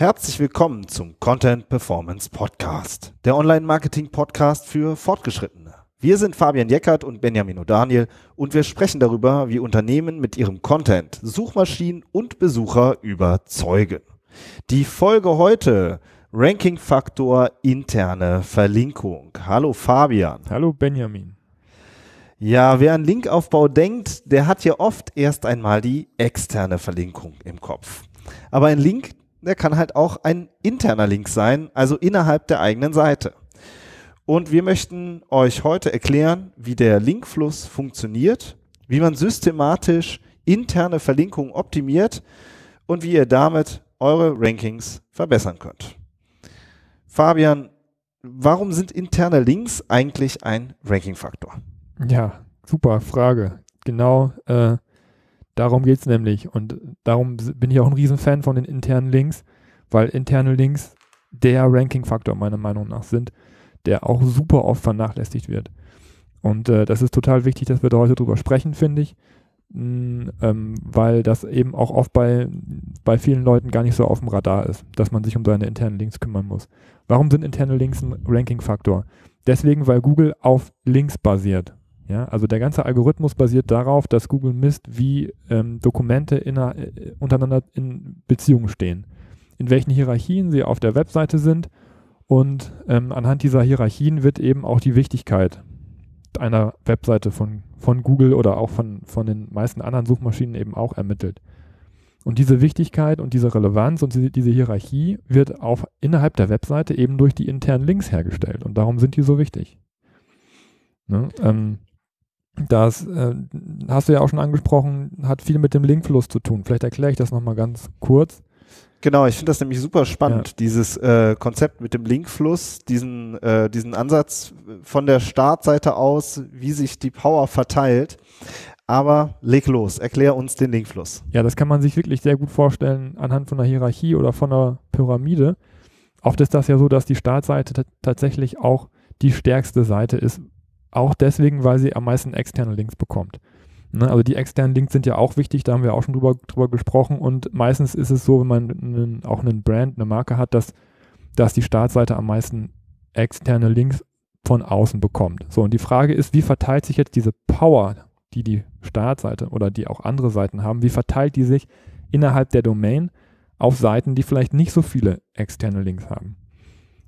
Herzlich willkommen zum Content Performance Podcast, der Online-Marketing-Podcast für Fortgeschrittene. Wir sind Fabian Jeckert und Benjamin O'Daniel und wir sprechen darüber, wie Unternehmen mit ihrem Content Suchmaschinen und Besucher überzeugen. Die Folge heute Ranking-Faktor interne Verlinkung. Hallo Fabian. Hallo Benjamin. Ja, wer an Linkaufbau denkt, der hat ja oft erst einmal die externe Verlinkung im Kopf. Aber ein Link, der kann halt auch ein interner Link sein, also innerhalb der eigenen Seite. Und wir möchten euch heute erklären, wie der Linkfluss funktioniert, wie man systematisch interne Verlinkungen optimiert und wie ihr damit eure Rankings verbessern könnt. Fabian, warum sind interne Links eigentlich ein Ranking-Faktor? Ja, super Frage. Genau äh, Darum geht es nämlich. Und darum bin ich auch ein Riesenfan von den internen Links, weil interne Links der Ranking-Faktor meiner Meinung nach sind, der auch super oft vernachlässigt wird. Und äh, das ist total wichtig, dass wir da heute drüber sprechen, finde ich. Mm, ähm, weil das eben auch oft bei, bei vielen Leuten gar nicht so auf dem Radar ist, dass man sich um seine internen Links kümmern muss. Warum sind interne Links ein Ranking-Faktor? Deswegen, weil Google auf Links basiert. Ja, also der ganze Algorithmus basiert darauf, dass Google misst, wie ähm, Dokumente inner, äh, untereinander in Beziehungen stehen, in welchen Hierarchien sie auf der Webseite sind und ähm, anhand dieser Hierarchien wird eben auch die Wichtigkeit einer Webseite von, von Google oder auch von, von den meisten anderen Suchmaschinen eben auch ermittelt. Und diese Wichtigkeit und diese Relevanz und diese, diese Hierarchie wird auch innerhalb der Webseite eben durch die internen Links hergestellt und darum sind die so wichtig. Ne? Ähm, das äh, hast du ja auch schon angesprochen, hat viel mit dem Linkfluss zu tun. Vielleicht erkläre ich das nochmal ganz kurz. Genau, ich finde das nämlich super spannend, ja. dieses äh, Konzept mit dem Linkfluss, diesen, äh, diesen Ansatz von der Startseite aus, wie sich die Power verteilt. Aber leg los, erklär uns den Linkfluss. Ja, das kann man sich wirklich sehr gut vorstellen anhand von einer Hierarchie oder von einer Pyramide. Oft ist das ja so, dass die Startseite tatsächlich auch die stärkste Seite ist, auch deswegen, weil sie am meisten externe Links bekommt. Ne, also die externen Links sind ja auch wichtig, da haben wir auch schon drüber, drüber gesprochen und meistens ist es so, wenn man einen, auch einen Brand, eine Marke hat, dass, dass die Startseite am meisten externe Links von außen bekommt. So, und die Frage ist, wie verteilt sich jetzt diese Power, die die Startseite oder die auch andere Seiten haben, wie verteilt die sich innerhalb der Domain auf Seiten, die vielleicht nicht so viele externe Links haben?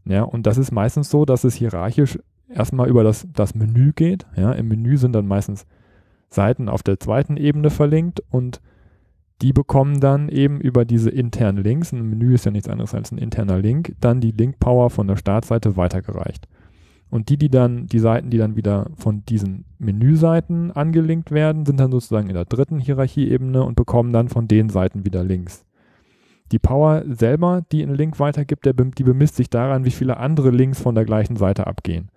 Ja, und das ist meistens so, dass es hierarchisch erstmal über das, das Menü geht. Ja, Im Menü sind dann meistens Seiten auf der zweiten Ebene verlinkt und die bekommen dann eben über diese internen Links, ein Menü ist ja nichts anderes als ein interner Link, dann die Link-Power von der Startseite weitergereicht. Und die, die dann, die Seiten, die dann wieder von diesen Menüseiten angelinkt werden, sind dann sozusagen in der dritten Hierarchieebene und bekommen dann von den Seiten wieder Links. Die Power selber, die ein Link weitergibt, der, die bemisst sich daran, wie viele andere Links von der gleichen Seite abgehen.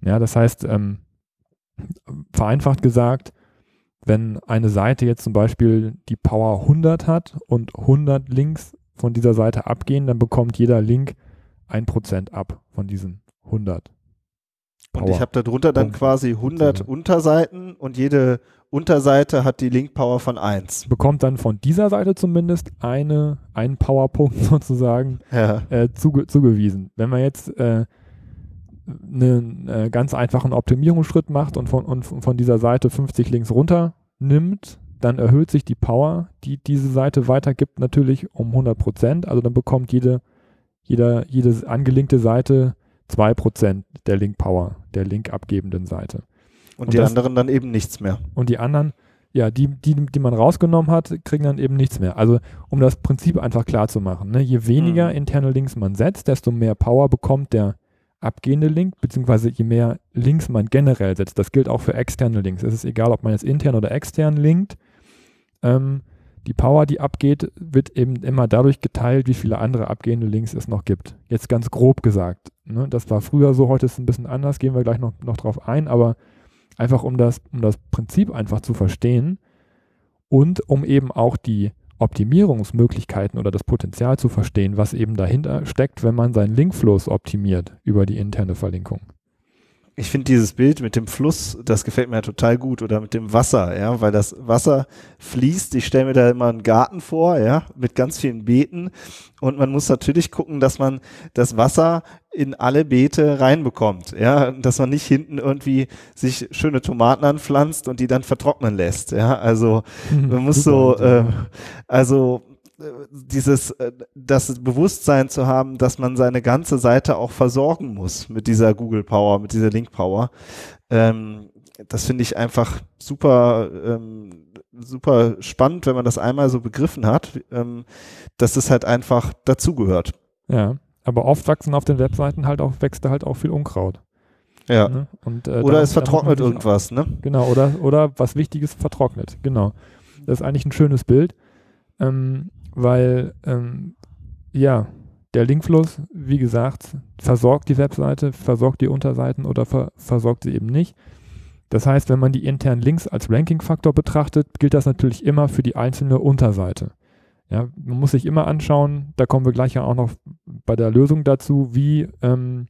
Ja, das heißt, ähm, vereinfacht gesagt, wenn eine Seite jetzt zum Beispiel die Power 100 hat und 100 Links von dieser Seite abgehen, dann bekommt jeder Link 1% ab von diesen 100. Power und ich habe darunter dann quasi 100 Unterseiten und jede Unterseite hat die Link-Power von 1. Bekommt dann von dieser Seite zumindest eine, einen Powerpunkt sozusagen ja. äh, zuge zugewiesen. Wenn man jetzt äh, einen äh, ganz einfachen Optimierungsschritt macht und von, und von dieser Seite 50 Links runter nimmt, dann erhöht sich die Power, die diese Seite weitergibt, natürlich um 100 Prozent. Also dann bekommt jede, jeder, jede angelinkte Seite 2 Prozent der Link-Power, der Link-abgebenden Seite. Und, und die das, anderen dann eben nichts mehr. Und die anderen, ja, die, die, die man rausgenommen hat, kriegen dann eben nichts mehr. Also um das Prinzip einfach klar zu machen, ne? je weniger mhm. interne Links man setzt, desto mehr Power bekommt der abgehende Link, beziehungsweise je mehr Links man generell setzt, das gilt auch für externe Links. Es ist egal, ob man jetzt intern oder extern linkt. Ähm, die Power, die abgeht, wird eben immer dadurch geteilt, wie viele andere abgehende Links es noch gibt. Jetzt ganz grob gesagt. Ne? Das war früher so, heute ist es ein bisschen anders, gehen wir gleich noch, noch drauf ein, aber einfach um das, um das Prinzip einfach zu verstehen und um eben auch die Optimierungsmöglichkeiten oder das Potenzial zu verstehen, was eben dahinter steckt, wenn man seinen Linkfluss optimiert über die interne Verlinkung. Ich finde dieses Bild mit dem Fluss, das gefällt mir ja total gut. Oder mit dem Wasser, ja, weil das Wasser fließt. Ich stelle mir da immer einen Garten vor, ja, mit ganz vielen Beeten. Und man muss natürlich gucken, dass man das Wasser in alle Beete reinbekommt, ja, dass man nicht hinten irgendwie sich schöne Tomaten anpflanzt und die dann vertrocknen lässt, ja, also mhm, man muss so, äh, also dieses, äh, das Bewusstsein zu haben, dass man seine ganze Seite auch versorgen muss mit dieser Google Power, mit dieser Link Power. Ähm, das finde ich einfach super, ähm, super spannend, wenn man das einmal so begriffen hat, ähm, dass es halt einfach dazugehört. Ja, aber oft wachsen auf den Webseiten halt auch, wächst da halt auch viel Unkraut. Ja. Ne? Und, äh, oder es vertrocknet irgendwas, ne? Genau, oder, oder was Wichtiges vertrocknet, genau. Das ist eigentlich ein schönes Bild. Ähm, weil ähm, ja, der Linkfluss, wie gesagt, versorgt die Webseite, versorgt die Unterseiten oder ver versorgt sie eben nicht. Das heißt, wenn man die internen Links als Ranking-Faktor betrachtet, gilt das natürlich immer für die einzelne Unterseite. Ja, man muss sich immer anschauen, da kommen wir gleich ja auch noch bei der Lösung dazu, wie, ähm,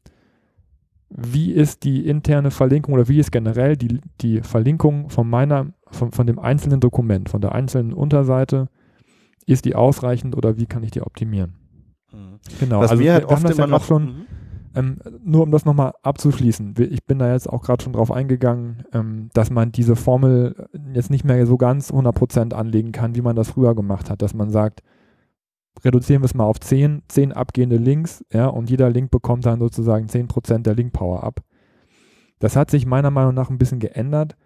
wie ist die interne Verlinkung oder wie ist generell die, die Verlinkung von meiner, von, von dem einzelnen Dokument, von der einzelnen Unterseite ist die ausreichend oder wie kann ich die optimieren? Mhm. Genau, Was also wir, halt wir oft immer noch schon, mhm. ähm, nur um das nochmal abzuschließen, ich bin da jetzt auch gerade schon drauf eingegangen, ähm, dass man diese Formel jetzt nicht mehr so ganz 100% anlegen kann, wie man das früher gemacht hat, dass man sagt, reduzieren wir es mal auf 10, 10 abgehende Links, ja, und jeder Link bekommt dann sozusagen 10% der Link-Power ab. Das hat sich meiner Meinung nach ein bisschen geändert,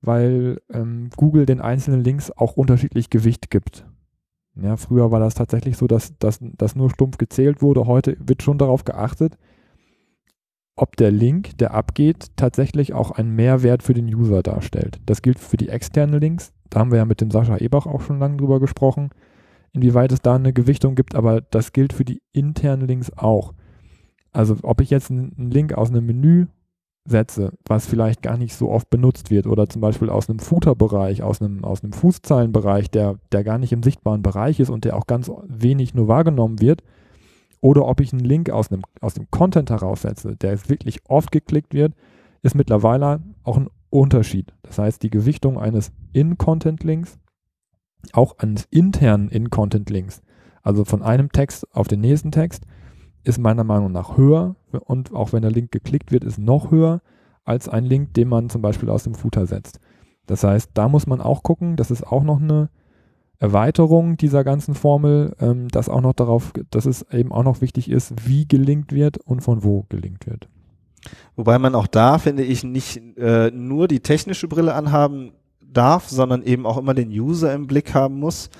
weil ähm, Google den einzelnen Links auch unterschiedlich Gewicht gibt. Ja, früher war das tatsächlich so, dass das nur stumpf gezählt wurde. Heute wird schon darauf geachtet, ob der Link, der abgeht, tatsächlich auch einen Mehrwert für den User darstellt. Das gilt für die externen Links. Da haben wir ja mit dem Sascha Ebach auch schon lange drüber gesprochen, inwieweit es da eine Gewichtung gibt, aber das gilt für die internen Links auch. Also ob ich jetzt einen Link aus einem Menü setze, was vielleicht gar nicht so oft benutzt wird oder zum Beispiel aus einem Footer-Bereich, aus einem, aus einem Fußzeilenbereich, der, der gar nicht im sichtbaren Bereich ist und der auch ganz wenig nur wahrgenommen wird, oder ob ich einen Link aus, einem, aus dem Content heraussetze, der jetzt wirklich oft geklickt wird, ist mittlerweile auch ein Unterschied. Das heißt, die Gewichtung eines In-Content-Links, auch eines internen In-Content-Links, also von einem Text auf den nächsten Text, ist meiner Meinung nach höher und auch wenn der Link geklickt wird, ist noch höher als ein Link, den man zum Beispiel aus dem Footer setzt. Das heißt, da muss man auch gucken, das ist auch noch eine Erweiterung dieser ganzen Formel, ähm, dass auch noch darauf, dass es eben auch noch wichtig ist, wie gelingt wird und von wo gelingt wird. Wobei man auch da, finde ich, nicht äh, nur die technische Brille anhaben darf, sondern eben auch immer den User im Blick haben muss.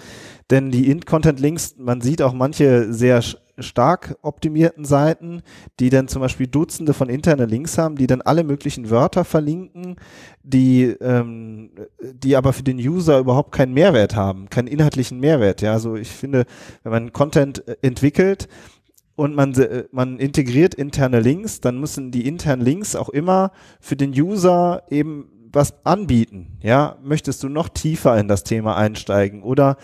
Denn die In-Content-Links, man sieht auch manche sehr stark optimierten Seiten, die dann zum Beispiel Dutzende von internen Links haben, die dann alle möglichen Wörter verlinken, die, ähm, die aber für den User überhaupt keinen Mehrwert haben, keinen inhaltlichen Mehrwert. Ja, also ich finde, wenn man Content äh, entwickelt, und man, äh, man integriert interne Links, dann müssen die internen Links auch immer für den User eben was anbieten? Ja, möchtest du noch tiefer in das Thema einsteigen oder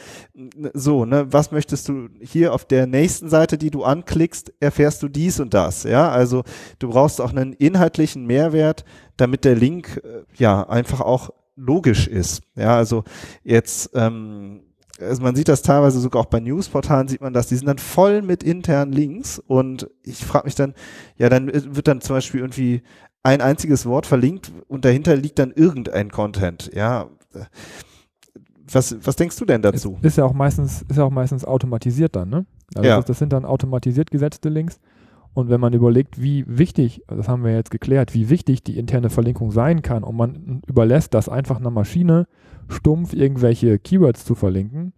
so, ne? Was möchtest du hier auf der nächsten Seite, die du anklickst, erfährst du dies und das? Ja, also du brauchst auch einen inhaltlichen Mehrwert, damit der Link äh, ja einfach auch logisch ist. Ja, also jetzt ähm, also man sieht das teilweise sogar auch bei Newsportalen sieht man das, die sind dann voll mit internen Links und ich frage mich dann, ja, dann wird dann zum Beispiel irgendwie ein einziges Wort verlinkt und dahinter liegt dann irgendein Content. Ja. Was, was denkst du denn dazu? Ist, ist ja auch meistens, ist ja auch meistens automatisiert dann, ne? Also ja. das, das sind dann automatisiert gesetzte Links. Und wenn man überlegt, wie wichtig, das haben wir jetzt geklärt, wie wichtig die interne Verlinkung sein kann und man überlässt das einfach einer Maschine stumpf irgendwelche Keywords zu verlinken,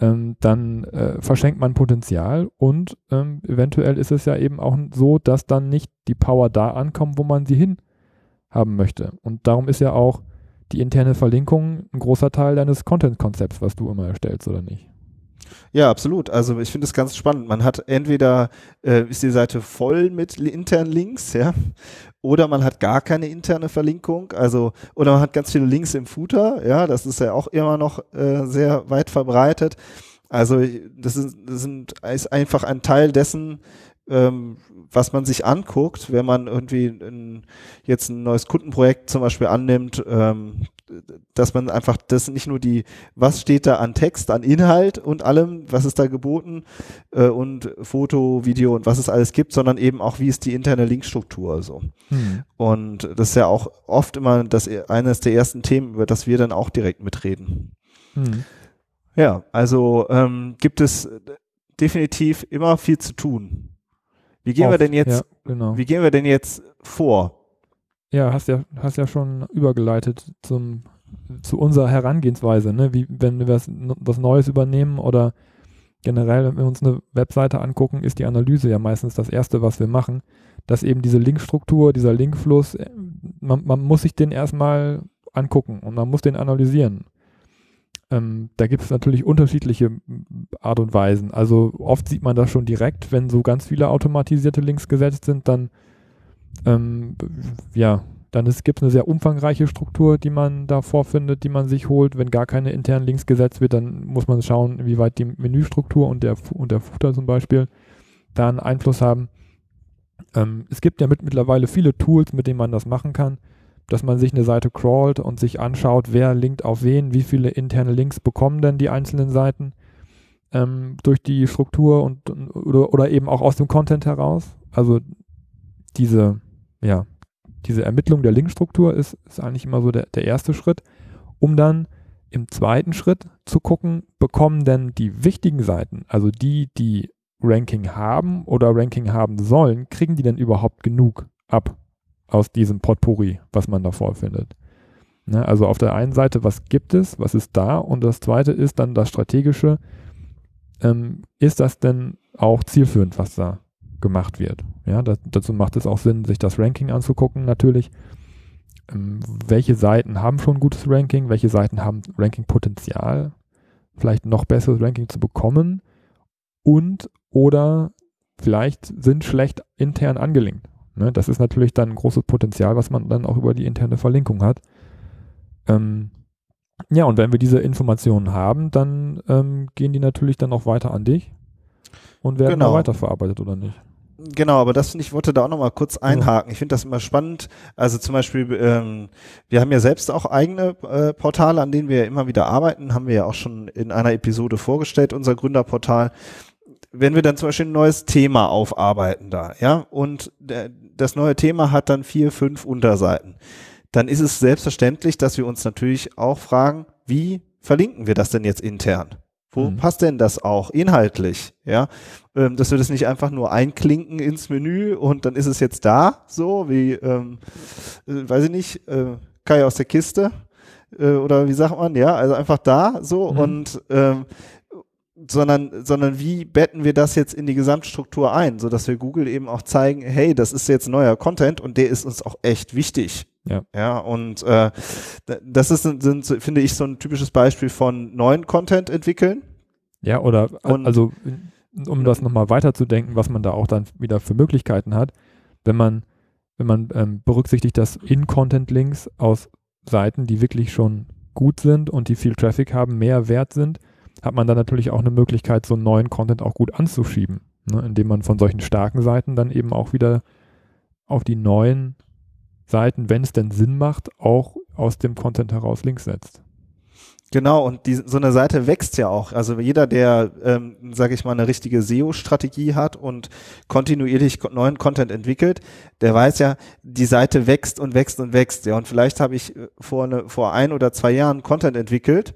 ähm, dann äh, verschenkt man Potenzial und ähm, eventuell ist es ja eben auch so, dass dann nicht die Power da ankommt, wo man sie hin haben möchte. Und darum ist ja auch die interne Verlinkung ein großer Teil deines Content-Konzepts, was du immer erstellst, oder nicht? Ja, absolut. Also ich finde es ganz spannend. Man hat entweder äh, ist die Seite voll mit internen Links, ja, oder man hat gar keine interne Verlinkung, also oder man hat ganz viele Links im Footer, ja, das ist ja auch immer noch äh, sehr weit verbreitet. Also das ist, das sind, ist einfach ein Teil dessen, ähm, was man sich anguckt, wenn man irgendwie ein, jetzt ein neues Kundenprojekt zum Beispiel annimmt, ähm, dass man einfach das nicht nur die, was steht da an Text, an Inhalt und allem, was ist da geboten äh, und Foto, Video und was es alles gibt, sondern eben auch, wie ist die interne Linkstruktur so. Hm. Und das ist ja auch oft immer das eines der ersten Themen, über das wir dann auch direkt mitreden. Hm. Ja, also ähm, gibt es definitiv immer viel zu tun. Wie gehen Oft, wir denn jetzt, ja, genau. wie gehen wir denn jetzt vor? Ja, hast ja, hast ja schon übergeleitet zum, zu unserer Herangehensweise, ne? Wie, wenn wir was, was Neues übernehmen oder generell, wenn wir uns eine Webseite angucken, ist die Analyse ja meistens das Erste, was wir machen. Dass eben diese Linkstruktur, dieser Linkfluss, äh, man, man muss sich den erstmal angucken und man muss den analysieren. Ähm, da gibt es natürlich unterschiedliche Art und Weisen. Also oft sieht man das schon direkt, wenn so ganz viele automatisierte Links gesetzt sind, dann ähm, ja, dann gibt es eine sehr umfangreiche Struktur, die man da vorfindet, die man sich holt. Wenn gar keine internen Links gesetzt wird, dann muss man schauen, wie weit die Menüstruktur und der, und der Footer zum Beispiel da einen Einfluss haben. Ähm, es gibt ja mit, mittlerweile viele Tools, mit denen man das machen kann dass man sich eine Seite crawlt und sich anschaut, wer linkt auf wen, wie viele interne Links bekommen denn die einzelnen Seiten ähm, durch die Struktur und oder, oder eben auch aus dem Content heraus. Also diese, ja, diese Ermittlung der Linkstruktur ist, ist eigentlich immer so der, der erste Schritt, um dann im zweiten Schritt zu gucken, bekommen denn die wichtigen Seiten, also die, die Ranking haben oder Ranking haben sollen, kriegen die denn überhaupt genug ab? Aus diesem Potpourri, was man da vorfindet. Ne, also auf der einen Seite, was gibt es, was ist da und das zweite ist dann das Strategische. Ähm, ist das denn auch zielführend, was da gemacht wird? Ja, das, dazu macht es auch Sinn, sich das Ranking anzugucken, natürlich. Ähm, welche Seiten haben schon gutes Ranking? Welche Seiten haben Ranking-Potenzial? Vielleicht noch besseres Ranking zu bekommen? Und oder vielleicht sind schlecht intern angelinkt. Ne? Das ist natürlich dann ein großes Potenzial, was man dann auch über die interne Verlinkung hat. Ähm, ja, und wenn wir diese Informationen haben, dann ähm, gehen die natürlich dann auch weiter an dich und werden genau. weiterverarbeitet oder nicht. Genau, aber das finde ich, wollte da auch nochmal kurz einhaken. Ich finde das immer spannend. Also zum Beispiel, ähm, wir haben ja selbst auch eigene äh, Portale, an denen wir immer wieder arbeiten, haben wir ja auch schon in einer Episode vorgestellt, unser Gründerportal wenn wir dann zum Beispiel ein neues Thema aufarbeiten da, ja, und das neue Thema hat dann vier, fünf Unterseiten, dann ist es selbstverständlich, dass wir uns natürlich auch fragen, wie verlinken wir das denn jetzt intern? Wo mhm. passt denn das auch inhaltlich? Ja, ähm, dass wir das nicht einfach nur einklinken ins Menü und dann ist es jetzt da, so wie, ähm, äh, weiß ich nicht, äh, Kai aus der Kiste äh, oder wie sagt man? Ja, also einfach da, so mhm. und ähm, sondern, sondern wie betten wir das jetzt in die Gesamtstruktur ein, so dass wir Google eben auch zeigen, hey, das ist jetzt neuer Content und der ist uns auch echt wichtig. Ja. Ja, und äh, das ist, sind, finde ich, so ein typisches Beispiel von neuen Content entwickeln. Ja, oder und, also um das nochmal weiterzudenken, was man da auch dann wieder für Möglichkeiten hat, wenn man, wenn man ähm, berücksichtigt, dass In-Content-Links aus Seiten, die wirklich schon gut sind und die viel Traffic haben, mehr wert sind, hat man dann natürlich auch eine Möglichkeit, so einen neuen Content auch gut anzuschieben, ne? indem man von solchen starken Seiten dann eben auch wieder auf die neuen Seiten, wenn es denn Sinn macht, auch aus dem Content heraus Links setzt. Genau, und die, so eine Seite wächst ja auch. Also jeder, der, ähm, sage ich mal, eine richtige SEO-Strategie hat und kontinuierlich neuen Content entwickelt, der weiß ja, die Seite wächst und wächst und wächst. Ja, und vielleicht habe ich äh, vor, eine, vor ein oder zwei Jahren Content entwickelt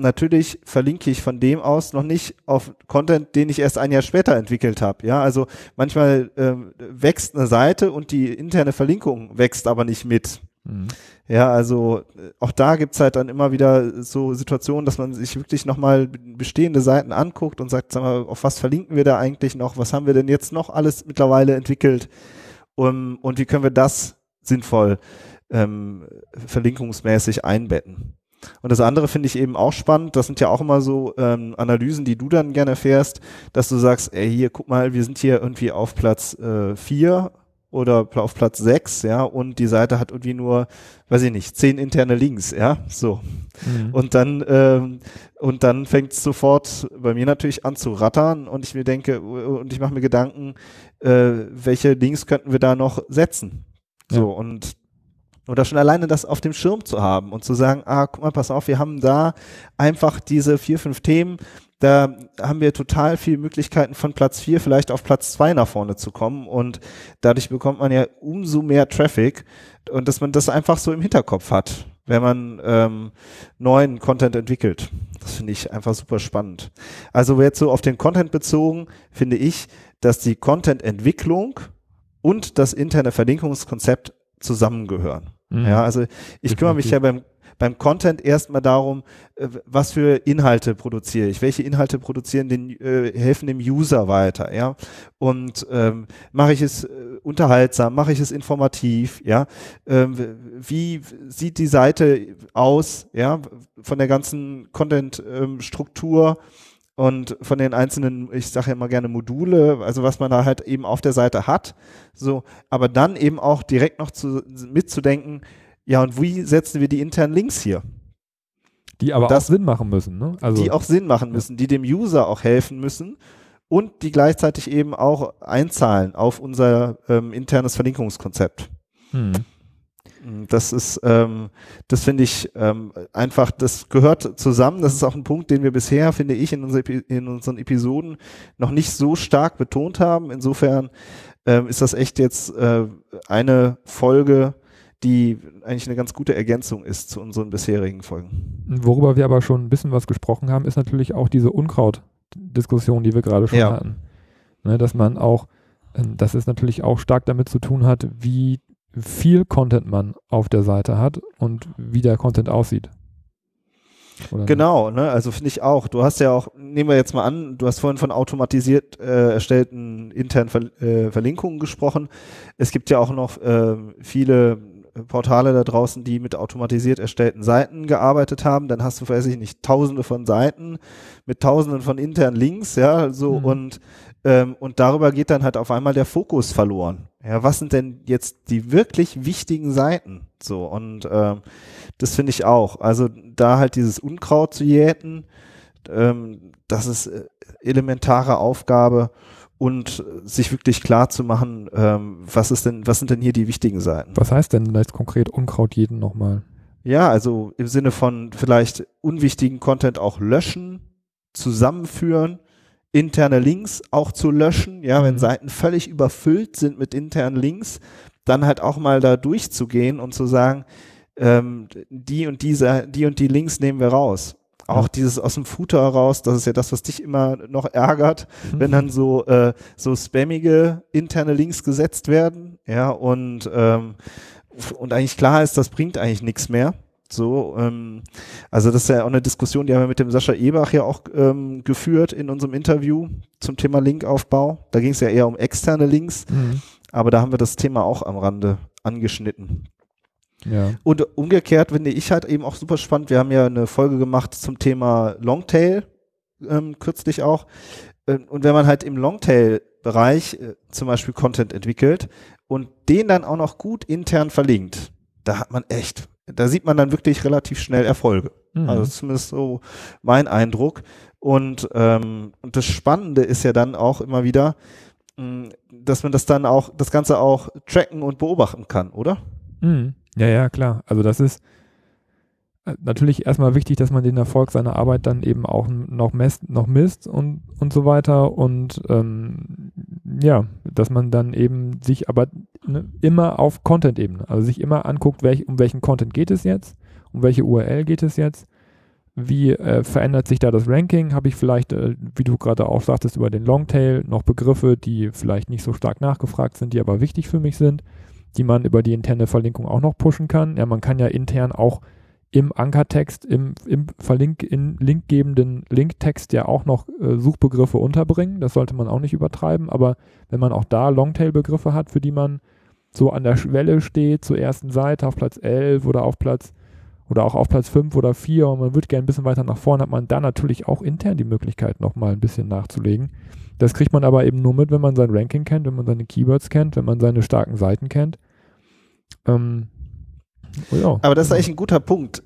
natürlich verlinke ich von dem aus noch nicht auf Content, den ich erst ein Jahr später entwickelt habe. Ja, also manchmal ähm, wächst eine Seite und die interne Verlinkung wächst aber nicht mit. Mhm. Ja, also äh, auch da gibt's halt dann immer wieder so Situationen, dass man sich wirklich nochmal bestehende Seiten anguckt und sagt, sag mal, auf was verlinken wir da eigentlich noch? Was haben wir denn jetzt noch alles mittlerweile entwickelt? Um, und wie können wir das sinnvoll ähm, verlinkungsmäßig einbetten? Und das andere finde ich eben auch spannend. Das sind ja auch immer so ähm, Analysen, die du dann gerne fährst, dass du sagst, ey, hier, guck mal, wir sind hier irgendwie auf Platz äh, vier oder auf Platz 6, ja, und die Seite hat irgendwie nur, weiß ich nicht, zehn interne Links, ja, so. Mhm. Und dann, ähm, und dann fängt es sofort bei mir natürlich an zu rattern und ich mir denke, und ich mache mir Gedanken, äh, welche Links könnten wir da noch setzen? So, ja. und oder schon alleine das auf dem Schirm zu haben und zu sagen, ah, guck mal, pass auf, wir haben da einfach diese vier, fünf Themen, da haben wir total viele Möglichkeiten von Platz vier vielleicht auf Platz zwei nach vorne zu kommen und dadurch bekommt man ja umso mehr Traffic und dass man das einfach so im Hinterkopf hat, wenn man ähm, neuen Content entwickelt. Das finde ich einfach super spannend. Also jetzt so auf den Content bezogen, finde ich, dass die Content-Entwicklung und das interne Verlinkungskonzept zusammengehören. Mhm. Ja, also ich kümmere mich ja beim beim Content erstmal darum, äh, was für Inhalte produziere ich, welche Inhalte produzieren den, äh, helfen dem User weiter, ja. Und ähm, mache ich es äh, unterhaltsam, mache ich es informativ, ja. Ähm, wie sieht die Seite aus, ja, von der ganzen Content-Struktur? Ähm, und von den einzelnen, ich sage ja immer gerne Module, also was man da halt eben auf der Seite hat, so, aber dann eben auch direkt noch zu, mitzudenken, ja, und wie setzen wir die internen Links hier? Die aber das, auch Sinn machen müssen, ne? Also, die auch Sinn machen müssen, die dem User auch helfen müssen und die gleichzeitig eben auch einzahlen auf unser ähm, internes Verlinkungskonzept. Hm. Das ist, ähm, das finde ich ähm, einfach, das gehört zusammen. Das ist auch ein Punkt, den wir bisher, finde ich, in, unser, in unseren Episoden noch nicht so stark betont haben. Insofern ähm, ist das echt jetzt äh, eine Folge, die eigentlich eine ganz gute Ergänzung ist zu unseren bisherigen Folgen. Worüber wir aber schon ein bisschen was gesprochen haben, ist natürlich auch diese Unkraut-Diskussion, die wir gerade schon ja. hatten. Ne, dass man auch, ähm, dass es natürlich auch stark damit zu tun hat, wie viel Content man auf der Seite hat und wie der Content aussieht. Oder genau, ne? also finde ich auch. Du hast ja auch, nehmen wir jetzt mal an, du hast vorhin von automatisiert äh, erstellten internen Ver äh, Verlinkungen gesprochen. Es gibt ja auch noch äh, viele Portale da draußen, die mit automatisiert erstellten Seiten gearbeitet haben, dann hast du, weiß ich nicht, tausende von Seiten mit tausenden von internen Links, ja, so mhm. und ähm, und darüber geht dann halt auf einmal der Fokus verloren. Ja, was sind denn jetzt die wirklich wichtigen Seiten? So und ähm, das finde ich auch. Also da halt dieses Unkraut zu jäten, ähm, das ist äh, elementare Aufgabe und sich wirklich klar zu machen, ähm, was ist denn, was sind denn hier die wichtigen Seiten? Was heißt denn jetzt konkret Unkraut jeden nochmal? Ja, also im Sinne von vielleicht unwichtigen Content auch löschen, zusammenführen, interne Links auch zu löschen, ja, mhm. wenn Seiten völlig überfüllt sind mit internen Links, dann halt auch mal da durchzugehen und zu sagen, ähm, die und diese, die und die Links nehmen wir raus auch dieses aus dem Footer heraus, das ist ja das, was dich immer noch ärgert, mhm. wenn dann so, äh, so spammige interne Links gesetzt werden, ja, und, ähm, und eigentlich klar ist, das bringt eigentlich nichts mehr. So, ähm, also das ist ja auch eine Diskussion, die haben wir mit dem Sascha Ebach ja auch ähm, geführt in unserem Interview zum Thema Linkaufbau. Da ging es ja eher um externe Links, mhm. aber da haben wir das Thema auch am Rande angeschnitten. Ja. Und umgekehrt finde ich halt eben auch super spannend. Wir haben ja eine Folge gemacht zum Thema Longtail, ähm, kürzlich auch. Ähm, und wenn man halt im Longtail-Bereich äh, zum Beispiel Content entwickelt und den dann auch noch gut intern verlinkt, da hat man echt, da sieht man dann wirklich relativ schnell Erfolge. Mhm. Also zumindest so mein Eindruck. Und, ähm, und das Spannende ist ja dann auch immer wieder, mh, mm, dass man das dann auch, das Ganze auch tracken und beobachten kann, oder? Mhm. Ja, ja, klar. Also das ist natürlich erstmal wichtig, dass man den Erfolg seiner Arbeit dann eben auch noch messt, noch misst und, und so weiter. Und ähm, ja, dass man dann eben sich aber ne, immer auf Content-Ebene, also sich immer anguckt, welch, um welchen Content geht es jetzt, um welche URL geht es jetzt, wie äh, verändert sich da das Ranking? Habe ich vielleicht, äh, wie du gerade auch sagtest, über den Longtail noch Begriffe, die vielleicht nicht so stark nachgefragt sind, die aber wichtig für mich sind? die man über die interne Verlinkung auch noch pushen kann. Ja, man kann ja intern auch im Ankertext, im, im Verlink, in linkgebenden Linktext ja auch noch äh, Suchbegriffe unterbringen. Das sollte man auch nicht übertreiben. Aber wenn man auch da Longtail-Begriffe hat, für die man so an der Schwelle steht, zur ersten Seite auf Platz 11 oder auf Platz oder auch auf Platz 5 oder 4 und man würde gerne ein bisschen weiter nach vorne, hat man da natürlich auch intern die Möglichkeit, nochmal ein bisschen nachzulegen Das kriegt man aber eben nur mit, wenn man sein Ranking kennt, wenn man seine Keywords kennt, wenn man seine starken Seiten kennt. Ähm, oh ja. Aber das ist eigentlich ein guter Punkt.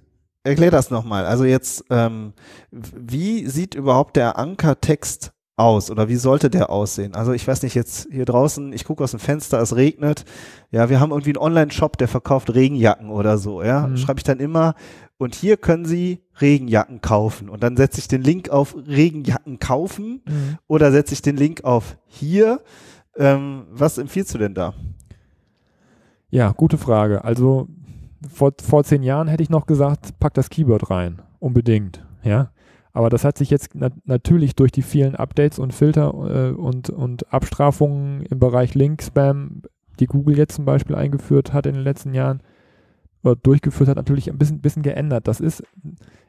Erklär das nochmal. Also jetzt, ähm, wie sieht überhaupt der Ankertext aus oder wie sollte der aussehen? Also ich weiß nicht, jetzt hier draußen, ich gucke aus dem Fenster, es regnet. Ja, wir haben irgendwie einen Online-Shop, der verkauft Regenjacken oder so. Ja, mhm. schreibe ich dann immer. Und hier können Sie Regenjacken kaufen. Und dann setze ich den Link auf Regenjacken kaufen mhm. oder setze ich den Link auf hier. Ähm, was empfiehlst du denn da? Ja, gute Frage. Also vor, vor zehn Jahren hätte ich noch gesagt, pack das Keyword rein. Unbedingt. Ja. Aber das hat sich jetzt nat natürlich durch die vielen Updates und Filter äh, und, und Abstrafungen im Bereich Link-Spam, die Google jetzt zum Beispiel eingeführt hat in den letzten Jahren, oder durchgeführt hat, natürlich ein bisschen, bisschen geändert. Das ist,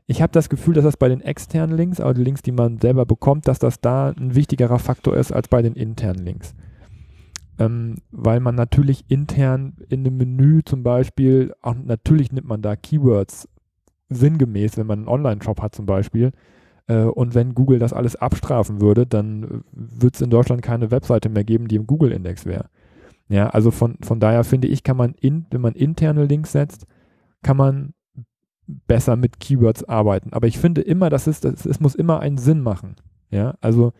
ich habe das Gefühl, dass das bei den externen Links, also die Links, die man selber bekommt, dass das da ein wichtigerer Faktor ist als bei den internen Links. Ähm, weil man natürlich intern in dem Menü zum Beispiel, auch natürlich nimmt man da Keywords sinngemäß, wenn man einen Online-Shop hat zum Beispiel, äh, und wenn Google das alles abstrafen würde, dann wird es in Deutschland keine Webseite mehr geben, die im Google-Index wäre. Ja, also von, von daher finde ich, kann man, in, wenn man interne Links setzt, kann man besser mit Keywords arbeiten. Aber ich finde immer, dass es, das, es muss immer einen Sinn machen. Ja, also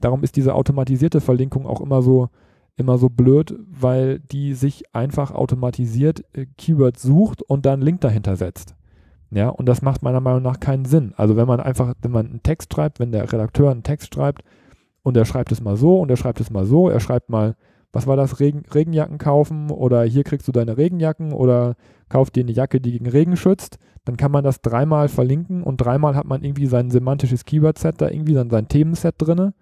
darum ist diese automatisierte Verlinkung auch immer so, immer so blöd, weil die sich einfach automatisiert äh, Keywords sucht und dann Link dahinter setzt. Ja, und das macht meiner Meinung nach keinen Sinn. Also wenn man einfach, wenn man einen Text schreibt, wenn der Redakteur einen Text schreibt und er schreibt es mal so und er schreibt es mal so, er schreibt mal, was war das, Regen, Regenjacken kaufen oder hier kriegst du deine Regenjacken oder kauf dir eine Jacke, die gegen Regen schützt, dann kann man das dreimal verlinken und dreimal hat man irgendwie sein semantisches Keyword-Set da irgendwie, dann sein Themenset drinne.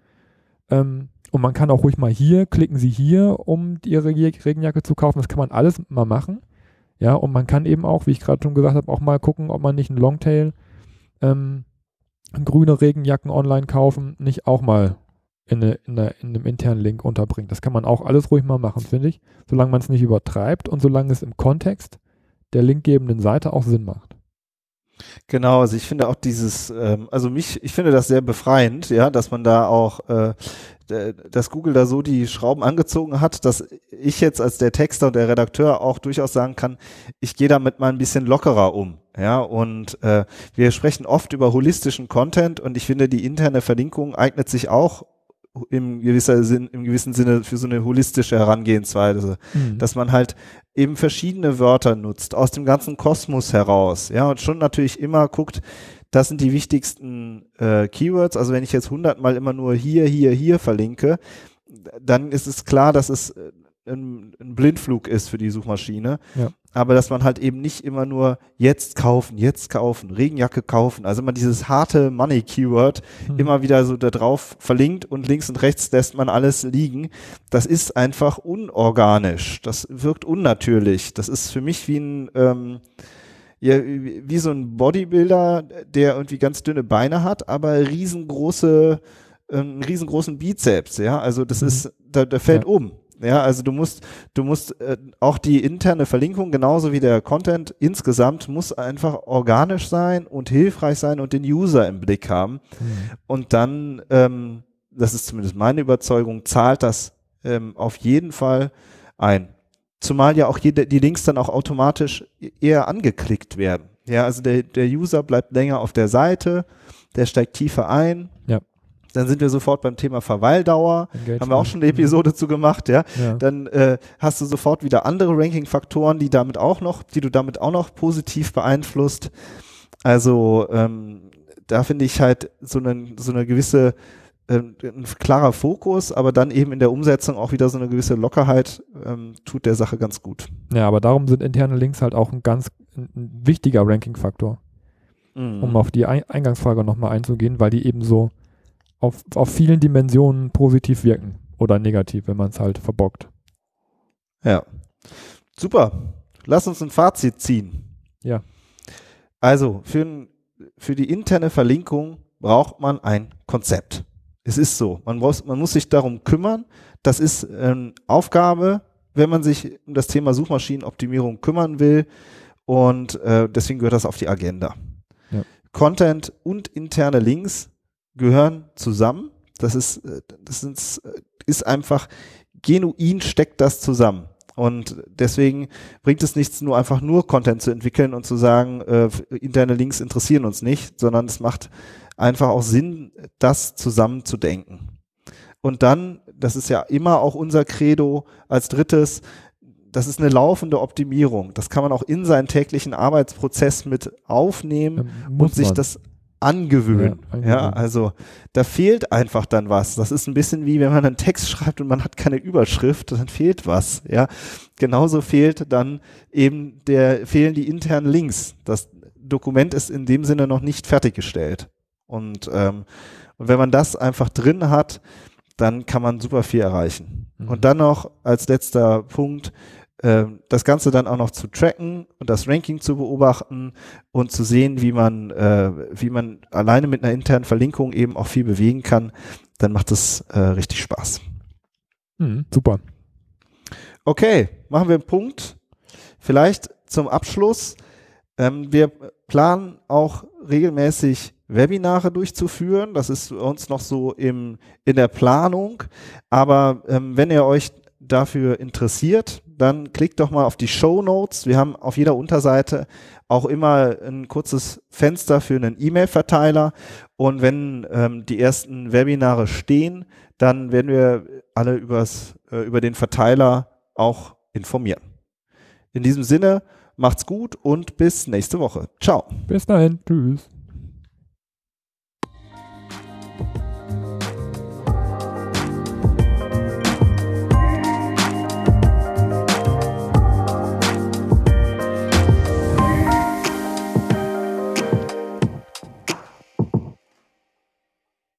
Ähm, und man kann auch ruhig mal hier, klicken Sie hier, um Ihre Regenjacke zu kaufen. Das kann man alles mal machen. Ja, und man kann eben auch, wie ich gerade schon gesagt habe, auch mal gucken, ob man nicht ein Longtail, ähm, grüne Regenjacken online kaufen, nicht auch mal in, eine, in, eine, in, einem internen Link unterbringt. Das kann man auch alles ruhig mal machen, finde ich, solange man es nicht übertreibt und solange es im Kontext der linkgebenden Seite auch Sinn macht. Genau, also ich finde auch dieses, ähm, also mich, ich finde das sehr befreiend, ja, dass man da auch, äh, dass Google da so die Schrauben angezogen hat, dass ich jetzt als der Texter und der Redakteur auch durchaus sagen kann, ich gehe damit mal ein bisschen lockerer um. Ja, und äh, wir sprechen oft über holistischen Content und ich finde, die interne Verlinkung eignet sich auch im, gewisser Sinn, im gewissen Sinne für so eine holistische Herangehensweise, mhm. dass man halt eben verschiedene Wörter nutzt, aus dem ganzen Kosmos heraus, ja, und schon natürlich immer guckt, das sind die wichtigsten äh, Keywords. Also wenn ich jetzt hundertmal immer nur hier, hier, hier verlinke, dann ist es klar, dass es äh, ein, ein Blindflug ist für die Suchmaschine. Ja. Aber dass man halt eben nicht immer nur jetzt kaufen, jetzt kaufen, Regenjacke kaufen, also immer dieses harte Money-Keyword mhm. immer wieder so da drauf verlinkt und links und rechts lässt man alles liegen. Das ist einfach unorganisch. Das wirkt unnatürlich. Das ist für mich wie ein ähm, ja, wie so ein Bodybuilder, der irgendwie ganz dünne Beine hat, aber riesengroße, einen riesengroßen Bizeps, ja. Also das mhm. ist, da, da fällt ja. um. Ja, also du musst, du musst äh, auch die interne Verlinkung genauso wie der Content insgesamt muss einfach organisch sein und hilfreich sein und den User im Blick haben. Mhm. Und dann, ähm, das ist zumindest meine Überzeugung, zahlt das ähm, auf jeden Fall ein. Zumal ja auch jede, die Links dann auch automatisch eher angeklickt werden. Ja, also der, der User bleibt länger auf der Seite, der steigt tiefer ein. Ja. Dann sind wir sofort beim Thema Verweildauer. Engagement. Haben wir auch schon eine Episode zu gemacht, ja. ja. Dann äh, hast du sofort wieder andere Ranking-Faktoren, die damit auch noch, die du damit auch noch positiv beeinflusst. Also ähm, da finde ich halt so eine, so eine gewisse ähm, ein klarer Fokus, aber dann eben in der Umsetzung auch wieder so eine gewisse Lockerheit ähm, tut der Sache ganz gut. Ja, aber darum sind interne Links halt auch ein ganz ein wichtiger Ranking-Faktor. Mhm. Um auf die Eingangsfrage nochmal einzugehen, weil die eben so auf, auf vielen Dimensionen positiv wirken oder negativ, wenn man es halt verbockt. Ja. Super. Lass uns ein Fazit ziehen. Ja. Also, für, für die interne Verlinkung braucht man ein Konzept. Es ist so. Man, muss, man muss sich darum kümmern. Das ist ähm, Aufgabe, wenn man sich um das Thema Suchmaschinenoptimierung kümmern will. Und äh, deswegen gehört das auf die Agenda. Ja. Content und interne Links gehören zusammen. Das ist, das ist, ist einfach genuin steckt das zusammen. Und deswegen bringt es nichts, nur einfach nur Content zu entwickeln und zu sagen, äh, interne Links interessieren uns nicht, sondern es macht einfach auch Sinn, das zusammen zu denken. Und dann, das ist ja immer auch unser Credo als drittes, das ist eine laufende Optimierung. Das kann man auch in seinen täglichen Arbeitsprozess mit aufnehmen ähm, und sich man. das angewöhnen. Ja, ja, also da fehlt einfach dann was. Das ist ein bisschen wie wenn man einen Text schreibt und man hat keine Überschrift, dann fehlt was. Ja, genauso fehlt dann eben der fehlen die internen Links. Das Dokument ist in dem Sinne noch nicht fertiggestellt. Und, ähm, und wenn man das einfach drin hat, dann kann man super viel erreichen. Mhm. Und dann noch als letzter Punkt das Ganze dann auch noch zu tracken und das Ranking zu beobachten und zu sehen, wie man, äh, wie man alleine mit einer internen Verlinkung eben auch viel bewegen kann, dann macht es äh, richtig Spaß. Mhm, super. Okay, machen wir einen Punkt. Vielleicht zum Abschluss. Ähm, wir planen auch regelmäßig Webinare durchzuführen. Das ist uns noch so im, in der Planung. Aber ähm, wenn ihr euch dafür interessiert, dann klickt doch mal auf die Show Notes. Wir haben auf jeder Unterseite auch immer ein kurzes Fenster für einen E-Mail-Verteiler. Und wenn ähm, die ersten Webinare stehen, dann werden wir alle übers, äh, über den Verteiler auch informieren. In diesem Sinne, macht's gut und bis nächste Woche. Ciao. Bis dahin. Tschüss.